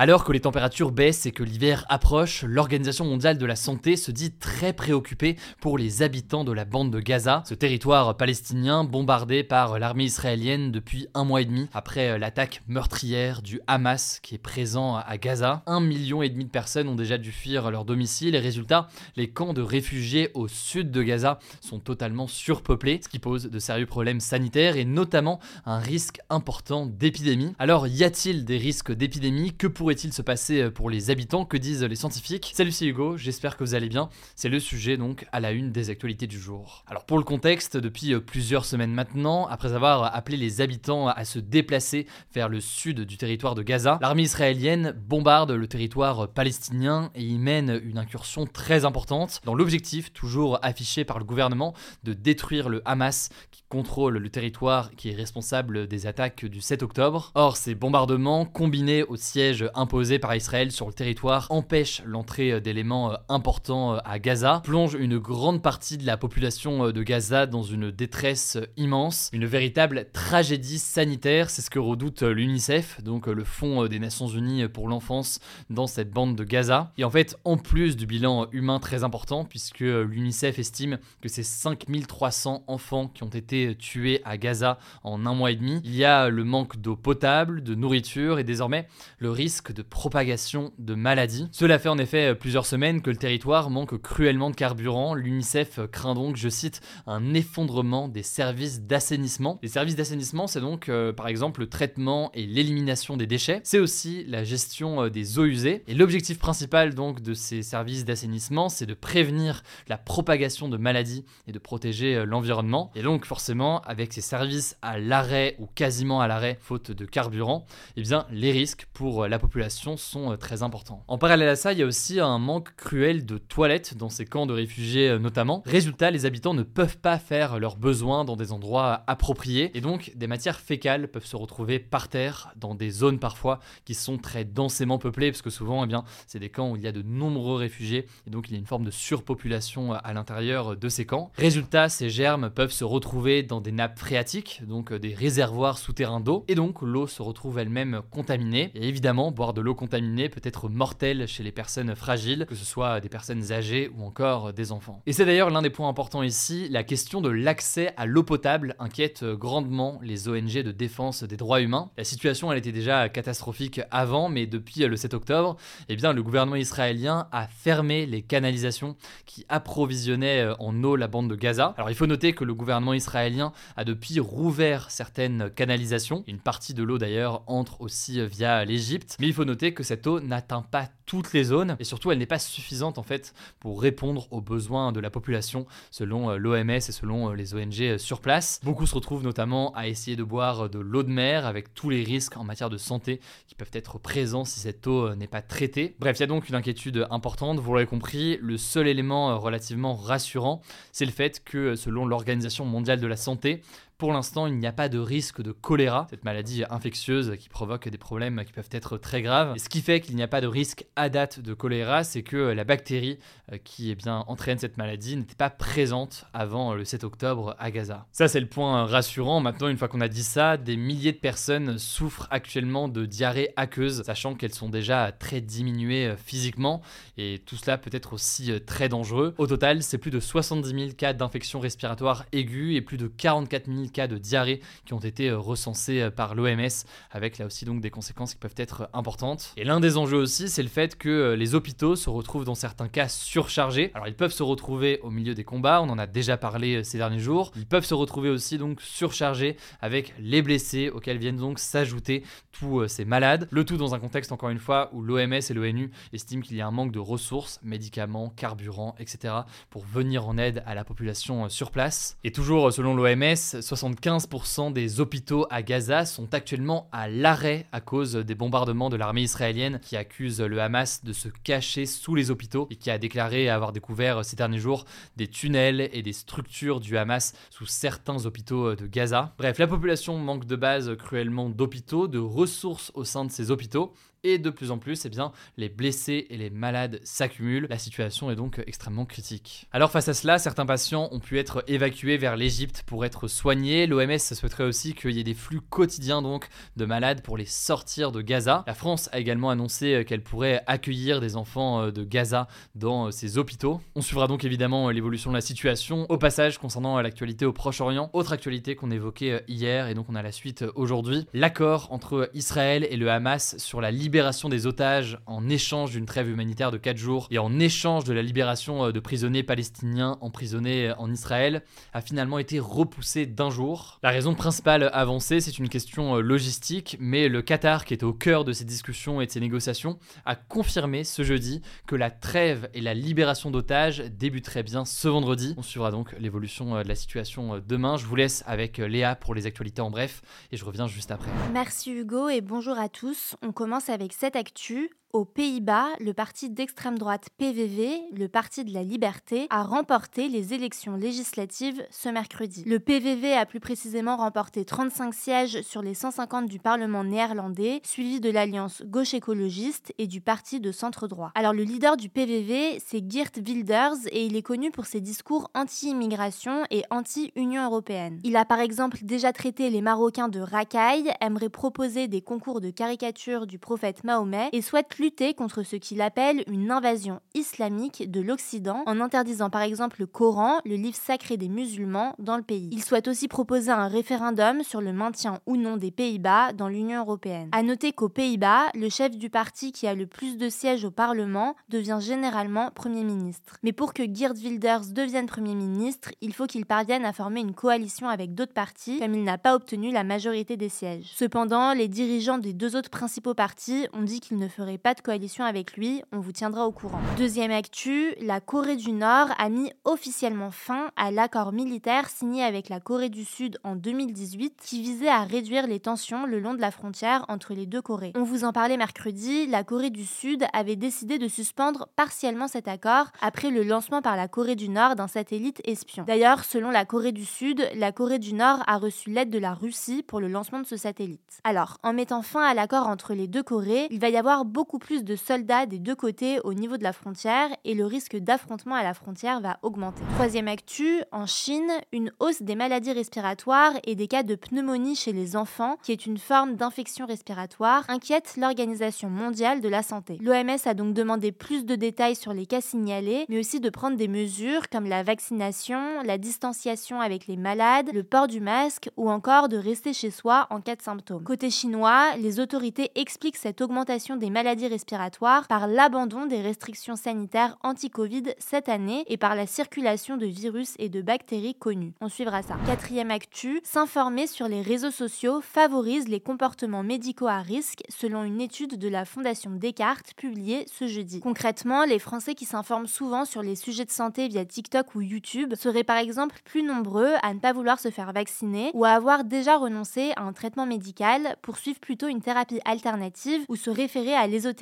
Alors que les températures baissent et que l'hiver approche, l'Organisation mondiale de la santé se dit très préoccupée pour les habitants de la bande de Gaza, ce territoire palestinien bombardé par l'armée israélienne depuis un mois et demi après l'attaque meurtrière du Hamas qui est présent à Gaza. Un million et demi de personnes ont déjà dû fuir leur domicile et résultat, les camps de réfugiés au sud de Gaza sont totalement surpeuplés, ce qui pose de sérieux problèmes sanitaires et notamment un risque important d'épidémie. Alors y a-t-il des risques d'épidémie? Que pour pourrait-il se passer euh, pour les habitants Que disent les scientifiques? Salut, c'est Hugo, j'espère que vous allez bien. C'est le sujet donc à la une des actualités du jour. Alors pour le contexte, depuis euh, plusieurs semaines maintenant, après avoir appelé les habitants à se déplacer vers le sud du territoire de Gaza, l'armée israélienne bombarde le territoire palestinien et y mène une incursion très importante dans l'objectif toujours affiché par le gouvernement de détruire le Hamas qui contrôle le territoire qui est responsable des attaques du 7 octobre. Or, ces bombardements combinés au siège imposée par Israël sur le territoire empêche l'entrée euh, d'éléments euh, importants euh, à Gaza, plonge une grande partie de la population de Gaza dans une détresse immense, une véritable tragédie sanitaire, c'est ce que redoute l'UNICEF, donc le Fonds des Nations Unies pour l'enfance dans cette bande de Gaza. Et en fait, en plus du bilan humain très important, puisque l'UNICEF estime que c'est 5300 enfants qui ont été tués à Gaza en un mois et demi, il y a le manque d'eau potable, de nourriture et désormais le risque de propagation de maladies. Cela fait en effet plusieurs semaines que le territoire manque cruellement de carburant. L'UNICEF craint donc, je cite, un effondrement des services d'assainissement. Les services d'assainissement, c'est donc euh, par exemple le traitement et l'élimination des déchets. C'est aussi la gestion euh, des eaux usées. Et l'objectif principal donc de ces services d'assainissement, c'est de prévenir la propagation de maladies et de protéger euh, l'environnement. Et donc forcément, avec ces services à l'arrêt ou quasiment à l'arrêt, faute de carburant, eh bien les risques pour la population sont euh, très importants. En parallèle à ça, il y a aussi un manque cruel de toilettes dans ces camps de réfugiés euh, notamment. Résultat, les habitants ne peuvent pas faire leurs besoins dans des endroits appropriés et donc des matières fécales peuvent se retrouver par terre dans des zones parfois qui sont très densément peuplées parce que souvent, eh bien, c'est des camps où il y a de nombreux réfugiés et donc il y a une forme de surpopulation à l'intérieur de ces camps. Résultat, ces germes peuvent se retrouver dans des nappes phréatiques, donc euh, des réservoirs souterrains d'eau et donc l'eau se retrouve elle-même contaminée et évidemment boire de l'eau contaminée peut être mortelle chez les personnes fragiles, que ce soit des personnes âgées ou encore des enfants. Et c'est d'ailleurs l'un des points importants ici, la question de l'accès à l'eau potable inquiète grandement les ONG de défense des droits humains. La situation elle était déjà catastrophique avant, mais depuis le 7 octobre, eh bien le gouvernement israélien a fermé les canalisations qui approvisionnaient euh, en eau la bande de Gaza. Alors il faut noter que le gouvernement israélien a depuis rouvert certaines canalisations, une partie de l'eau d'ailleurs entre aussi via l'Égypte, il faut noter que cette eau n'atteint pas toutes les zones et surtout elle n'est pas suffisante en fait pour répondre aux besoins de la population selon euh, l'OMS et selon euh, les ONG euh, sur place. Beaucoup se retrouvent notamment à essayer de boire de l'eau de mer avec tous les risques en matière de santé qui peuvent être présents si cette eau n'est pas traitée. Bref, il y a donc une inquiétude importante, vous l'aurez compris, le seul élément relativement rassurant, c'est le fait que selon l'Organisation mondiale de la santé, pour l'instant, il n'y a pas de risque de choléra, cette maladie infectieuse qui provoque des problèmes qui peuvent être très graves. Ce qui fait qu'il n'y a pas de risque à date de choléra, c'est que la bactérie euh, qui eh bien, entraîne cette maladie n'était pas présente avant le 7 octobre à Gaza. Ça, c'est le point rassurant. Maintenant, une fois qu'on a dit ça, des milliers de personnes souffrent actuellement de diarrhée aqueuse, sachant qu'elles sont déjà très diminuées euh, physiquement. Et tout cela peut être aussi euh, très dangereux. Au total, c'est plus de 70 000 cas d'infection respiratoire aiguë et plus de 44 000 cas de diarrhée qui ont été euh, recensés euh, par l'OMS, avec là aussi donc des conséquences qui peuvent être euh, importantes. Et l'un des enjeux aussi, c'est le fait que les hôpitaux se retrouvent dans certains cas surchargés. Alors ils peuvent se retrouver au milieu des combats, on en a déjà parlé ces derniers jours. Ils peuvent se retrouver aussi donc surchargés avec les blessés auxquels viennent donc s'ajouter tous ces malades. Le tout dans un contexte encore une fois où l'OMS et l'ONU estiment qu'il y a un manque de ressources, médicaments, carburants, etc. pour venir en aide à la population sur place. Et toujours selon l'OMS, 75% des hôpitaux à Gaza sont actuellement à l'arrêt à cause des bombardements de l'armée israélienne qui accuse le Hamas de se cacher sous les hôpitaux et qui a déclaré avoir découvert ces derniers jours des tunnels et des structures du Hamas sous certains hôpitaux de Gaza. Bref, la population manque de base cruellement d'hôpitaux, de ressources au sein de ces hôpitaux et de plus en plus, eh bien, les blessés et les malades s'accumulent. La situation est donc extrêmement critique. Alors face à cela, certains patients ont pu être évacués vers l'Égypte pour être soignés. L'OMS souhaiterait aussi qu'il y ait des flux quotidiens donc de malades pour les sortir de Gaza. La France a également annoncé qu'elle pourrait accueillir des enfants euh, de Gaza dans euh, ses hôpitaux. On suivra donc évidemment l'évolution de la situation. Au passage, concernant l'actualité au Proche-Orient, autre actualité qu'on évoquait euh, hier et donc on a la suite aujourd'hui, l'accord entre Israël et le Hamas sur la libération libération des otages en échange d'une trêve humanitaire de 4 jours et en échange de la libération euh, de prisonniers palestiniens emprisonnés euh, en Israël a finalement été repoussé d'un jour. La raison principale avancée, c'est une question euh, logistique, mais le Qatar, qui est au cœur de ces discussions et de ces négociations, a confirmé ce jeudi que la trêve et la libération d'otages débuteraient bien ce vendredi. On suivra donc l'évolution de la situation demain. Je vous laisse avec Léa pour les actualités en bref et je reviens juste après. Merci Hugo et bonjour à tous. On commence avec avec cette actu, aux Pays-Bas, le parti d'extrême droite PVV, le Parti de la Liberté, a remporté les élections législatives ce mercredi. Le PVV a plus précisément remporté 35 sièges sur les 150 du Parlement néerlandais, suivi de l'Alliance gauche écologiste et du Parti de centre-droit. Alors le leader du PVV, c'est Geert Wilders et il est connu pour ses discours anti-immigration et anti-Union européenne. Il a par exemple déjà traité les Marocains de racailles, aimerait proposer des concours de caricature du prophète Mahomet et souhaite lutter contre ce qu'il appelle une invasion islamique de l'Occident en interdisant par exemple le Coran, le livre sacré des musulmans, dans le pays. Il souhaite aussi proposer un référendum sur le maintien ou non des Pays-Bas dans l'Union européenne. À noter qu'aux Pays-Bas, le chef du parti qui a le plus de sièges au Parlement devient généralement Premier ministre. Mais pour que Geert Wilders devienne Premier ministre, il faut qu'il parvienne à former une coalition avec d'autres partis, comme il n'a pas obtenu la majorité des sièges. Cependant, les dirigeants des deux autres principaux partis ont dit qu'ils ne feraient pas de coalition avec lui, on vous tiendra au courant. Deuxième actu, la Corée du Nord a mis officiellement fin à l'accord militaire signé avec la Corée du Sud en 2018 qui visait à réduire les tensions le long de la frontière entre les deux Corées. On vous en parlait mercredi, la Corée du Sud avait décidé de suspendre partiellement cet accord après le lancement par la Corée du Nord d'un satellite espion. D'ailleurs, selon la Corée du Sud, la Corée du Nord a reçu l'aide de la Russie pour le lancement de ce satellite. Alors, en mettant fin à l'accord entre les deux Corées, il va y avoir beaucoup plus de soldats des deux côtés au niveau de la frontière et le risque d'affrontement à la frontière va augmenter. Troisième actu, en Chine, une hausse des maladies respiratoires et des cas de pneumonie chez les enfants, qui est une forme d'infection respiratoire, inquiète l'Organisation mondiale de la santé. L'OMS a donc demandé plus de détails sur les cas signalés, mais aussi de prendre des mesures comme la vaccination, la distanciation avec les malades, le port du masque ou encore de rester chez soi en cas de symptômes. Côté chinois, les autorités expliquent cette augmentation des maladies respiratoire par l'abandon des restrictions sanitaires anti-Covid cette année et par la circulation de virus et de bactéries connues. On suivra ça. Quatrième actu, s'informer sur les réseaux sociaux favorise les comportements médicaux à risque selon une étude de la Fondation Descartes publiée ce jeudi. Concrètement, les Français qui s'informent souvent sur les sujets de santé via TikTok ou YouTube seraient par exemple plus nombreux à ne pas vouloir se faire vacciner ou à avoir déjà renoncé à un traitement médical pour suivre plutôt une thérapie alternative ou se référer à l'ésotérisme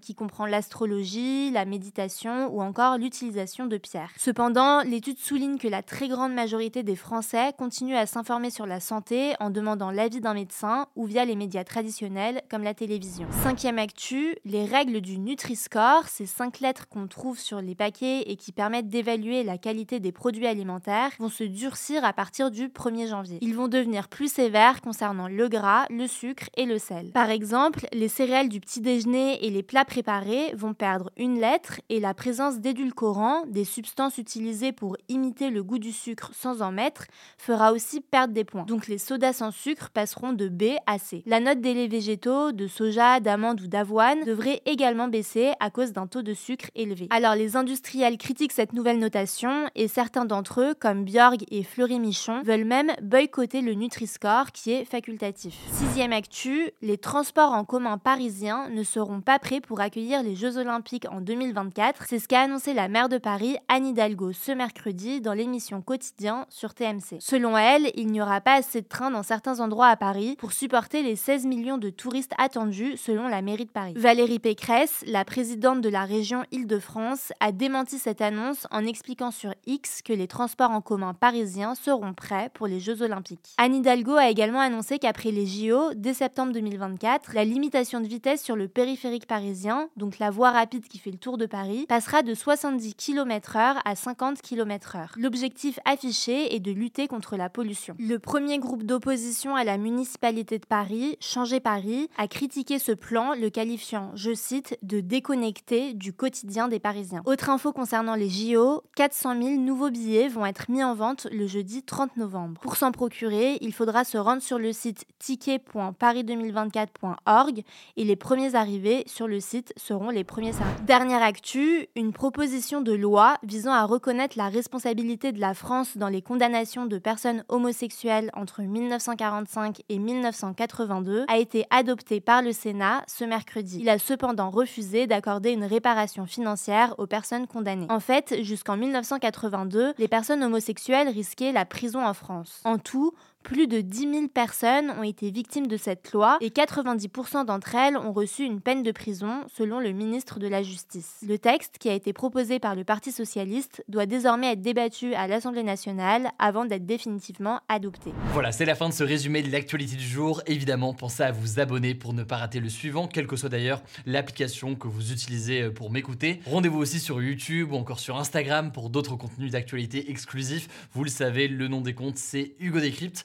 qui comprend l'astrologie, la méditation ou encore l'utilisation de pierres. Cependant, l'étude souligne que la très grande majorité des Français continuent à s'informer sur la santé en demandant l'avis d'un médecin ou via les médias traditionnels comme la télévision. Cinquième actu, les règles du Nutri-Score, ces cinq lettres qu'on trouve sur les paquets et qui permettent d'évaluer la qualité des produits alimentaires, vont se durcir à partir du 1er janvier. Ils vont devenir plus sévères concernant le gras, le sucre et le sel. Par exemple, les céréales du petit déjeuner et les plats préparés vont perdre une lettre et la présence d'édulcorants, des substances utilisées pour imiter le goût du sucre sans en mettre, fera aussi perdre des points. Donc les sodas sans sucre passeront de B à C. La note des laits végétaux, de soja, d'amande ou d'avoine devrait également baisser à cause d'un taux de sucre élevé. Alors les industriels critiquent cette nouvelle notation et certains d'entre eux, comme Bjorg et Fleury Michon, veulent même boycotter le Nutri-Score qui est facultatif. Sixième actu, les transports en commun parisiens ne seront pas prêts pour accueillir les Jeux Olympiques en 2024. C'est ce qu'a annoncé la maire de Paris, Anne Hidalgo, ce mercredi dans l'émission Quotidien sur TMC. Selon elle, il n'y aura pas assez de trains dans certains endroits à Paris pour supporter les 16 millions de touristes attendus selon la mairie de Paris. Valérie Pécresse, la présidente de la région Île-de-France, a démenti cette annonce en expliquant sur X que les transports en commun parisiens seront prêts pour les Jeux Olympiques. Anne Hidalgo a également annoncé qu'après les JO, dès septembre 2024, la limitation de vitesse sur le périphérique parisien, donc la voie rapide qui fait le tour de Paris, passera de 70 km/h à 50 km/h. L'objectif affiché est de lutter contre la pollution. Le premier groupe d'opposition à la municipalité de Paris, Changer Paris, a critiqué ce plan, le qualifiant, je cite, de déconnecté du quotidien des Parisiens. Autre info concernant les JO, 400 000 nouveaux billets vont être mis en vente le jeudi 30 novembre. Pour s'en procurer, il faudra se rendre sur le site ticket.paris2024.org et les premiers arrivés sur le site seront les premiers servis. Dernière actu, une proposition de loi visant à reconnaître la responsabilité de la France dans les condamnations de personnes homosexuelles entre 1945 et 1982 a été adoptée par le Sénat ce mercredi. Il a cependant refusé d'accorder une réparation financière aux personnes condamnées. En fait, jusqu'en 1982, les personnes homosexuelles risquaient la prison en France. En tout, plus de 10 000 personnes ont été victimes de cette loi et 90% d'entre elles ont reçu une peine de prison selon le ministre de la Justice. Le texte, qui a été proposé par le Parti socialiste, doit désormais être débattu à l'Assemblée nationale avant d'être définitivement adopté. Voilà, c'est la fin de ce résumé de l'actualité du jour. Évidemment, pensez à vous abonner pour ne pas rater le suivant, quelle que soit d'ailleurs l'application que vous utilisez euh, pour m'écouter. Rendez-vous aussi sur YouTube ou encore sur Instagram pour d'autres contenus d'actualité exclusifs. Vous le savez, le nom des comptes, c'est Hugo Décrypte.